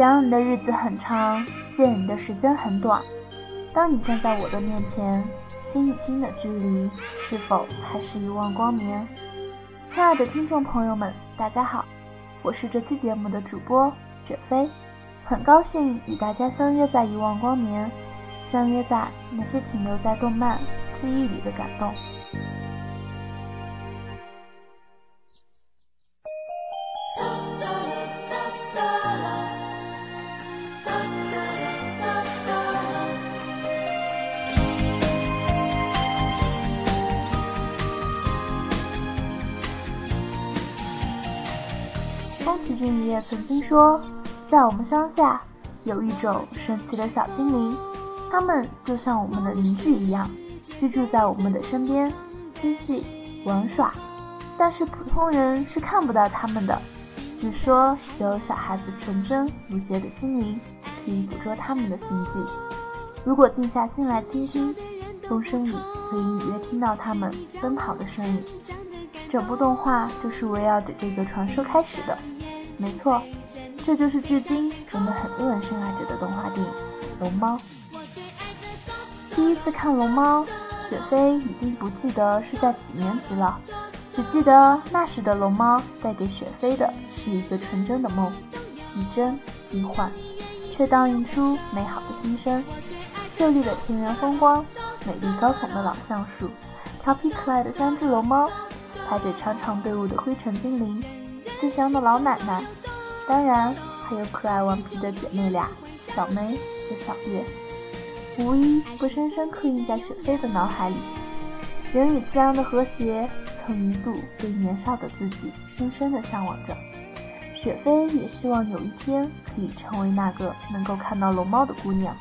想你的日子很长，见你的时间很短。当你站在我的面前，心与心的距离是否还是一望光年？亲爱的听众朋友们，大家好，我是这期节目的主播雪飞，很高兴与大家相约在一望光年，相约在那些停留在动漫记忆里的感动。爷爷曾经说，在我们乡下有一种神奇的小精灵，他们就像我们的邻居一样，居住在我们的身边，嬉戏玩耍。但是普通人是看不到他们的，据说只有小孩子纯真无邪的心灵可以捕捉他们的行迹。如果静下心来倾听，风声里可以隐约听到他们奔跑的声音。整部动画就是围绕着这个传说开始的。没错，这就是至今我们很多人深爱着的动画电影《龙猫》。第一次看《龙猫》，雪飞已经不记得是在几年级了。只记得那时的龙猫带给雪飞的是一个纯真的梦，亦真亦幻，却倒映出美好的心声。秀丽的田园风光，美丽高耸的老橡树，调皮可爱的三只龙猫，排着长长队伍的灰尘精灵，慈祥的老奶奶，当然还有可爱顽皮的姐妹俩小梅和小月，无一不深深刻印在雪飞的脑海里。人与自然的和谐。曾一度对年少的自己深深的向往着，雪飞也希望有一天可以成为那个能够看到龙猫的姑娘，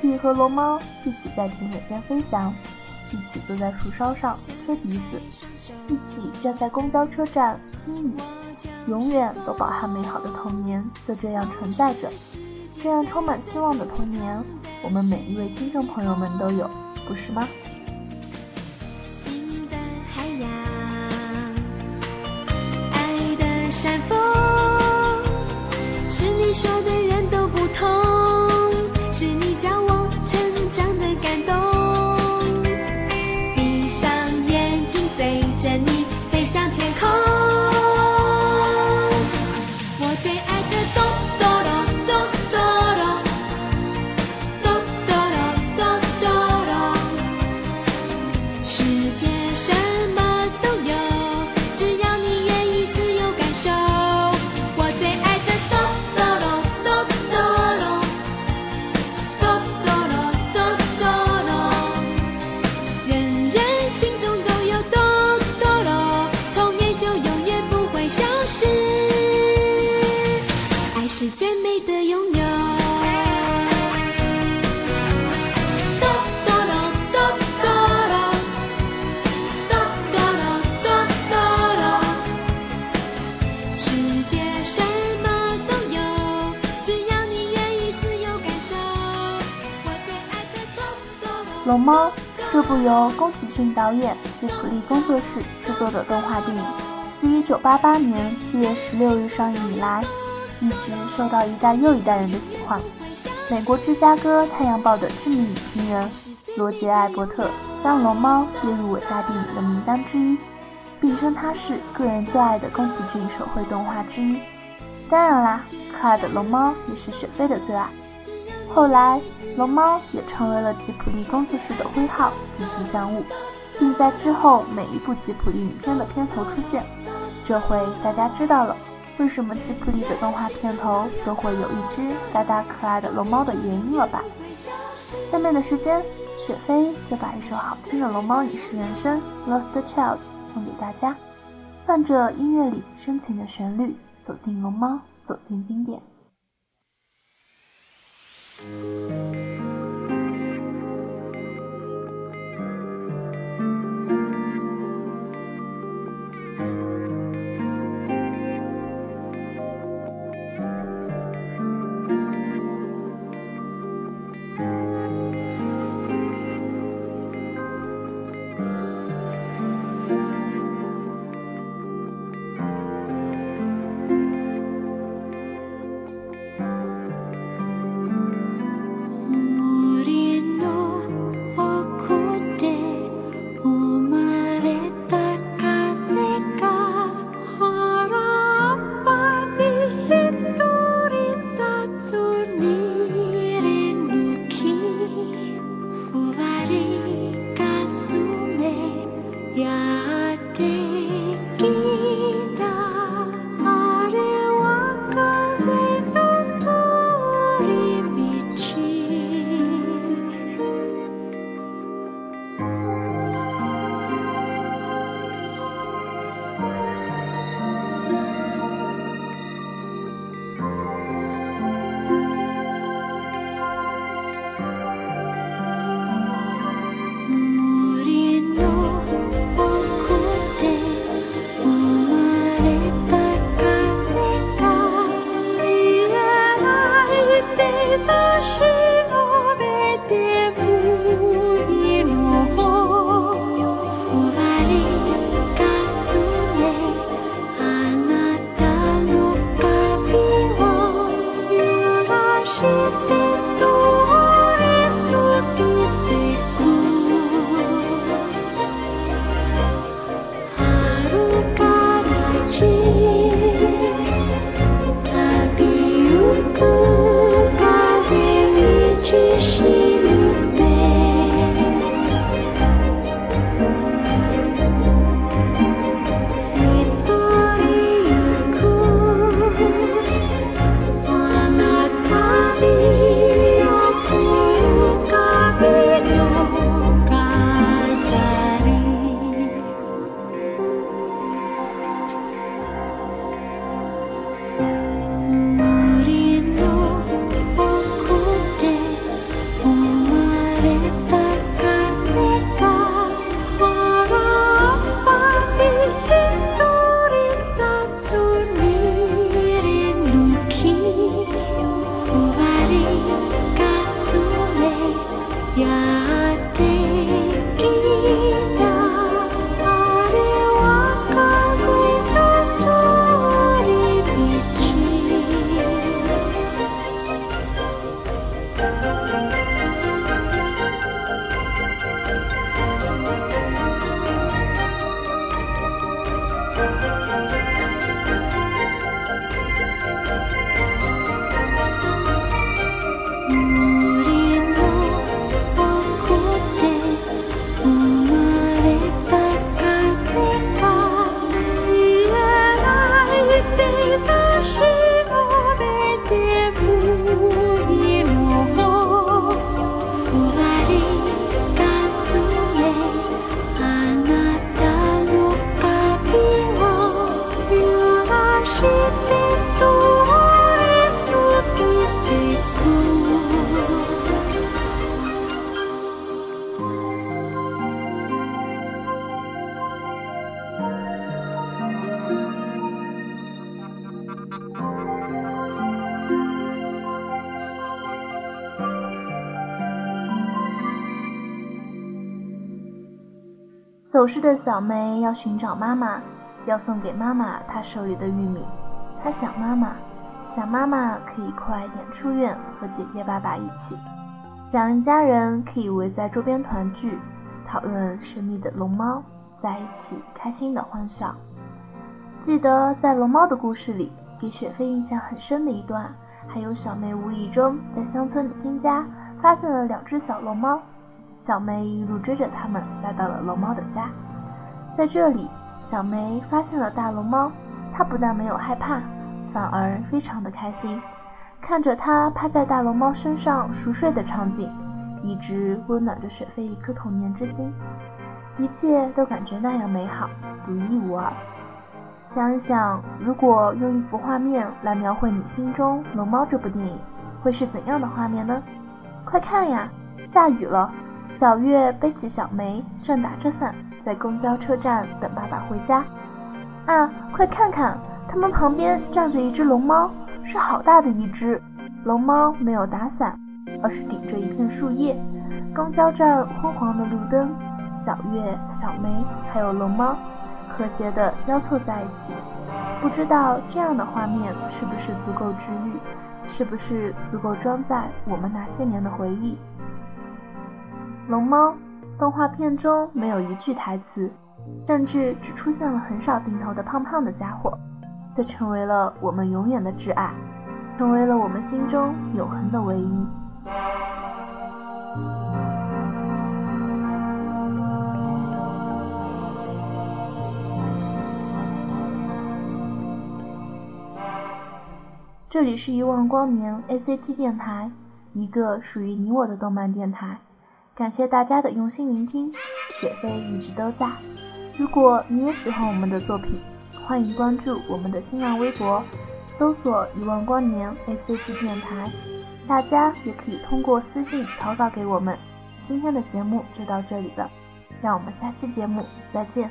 可以和龙猫一起在田野间飞翔，一起坐在树梢上吹笛子，一起站在公交车站听雨，永远都饱含美好的童年就这样存在着。这样充满希望的童年，我们每一位听众朋友们都有，不是吗？《由宫崎骏导演、吉卜力工作室制作的动画电影，自1988年4月16日上映以来，一直受到一代又一代人的喜欢。美国芝加哥《太阳报》的知名影评人罗杰·艾伯特将《龙猫》列入伟大电影的名单之一，并称它是个人最爱的宫崎骏手绘动画之一。当然啦，可爱的龙猫也是雪飞的最爱。后来，龙猫也成为了吉卜力工作室的徽号及吉祥物，并在之后每一部吉卜力影片的片头出现。这回大家知道了为什么吉卜力的动画片头都会有一只大大可爱的龙猫的原因了吧？下面的时间，雪飞就把一首好听的《龙猫影视原声》Lost Child 送给大家，伴着音乐里深情的旋律，走进龙猫，走进经典。Música Música 走失的小梅要寻找妈妈，要送给妈妈她手里的玉米。她想妈妈，想妈妈可以快点出院和姐姐爸爸一起，想一家人可以围在桌边团聚，讨论神秘的龙猫，在一起开心的欢笑。记得在龙猫的故事里，给雪飞印象很深的一段，还有小梅无意中在乡村的新家发现了两只小龙猫。小梅一路追着他们来到了龙猫的家，在这里，小梅发现了大龙猫，她不但没有害怕，反而非常的开心。看着它趴在大龙猫身上熟睡的场景，一直温暖着雪飞一颗童年之心，一切都感觉那样美好，独一无二。想一想，如果用一幅画面来描绘你心中《龙猫》这部电影，会是怎样的画面呢？快看呀，下雨了。小月背起小梅，正打着伞，在公交车站等爸爸回家。啊，快看看，他们旁边站着一只龙猫，是好大的一只。龙猫没有打伞，而是顶着一片树叶。公交站昏黄的路灯，小月、小梅还有龙猫和谐的交错在一起。不知道这样的画面是不是足够治愈，是不是足够装载我们那些年的回忆？龙猫动画片中没有一句台词，甚至只出现了很少镜头的胖胖的家伙，却成为了我们永远的挚爱，成为了我们心中永恒的唯一。这里是一万光年 ACT 电台，一个属于你我的动漫电台。感谢大家的用心聆听，雪飞一直都在。如果你也喜欢我们的作品，欢迎关注我们的新浪微博，搜索“一万光年 ACG 电台”。大家也可以通过私信投稿给我们。今天的节目就到这里了，让我们下期节目再见。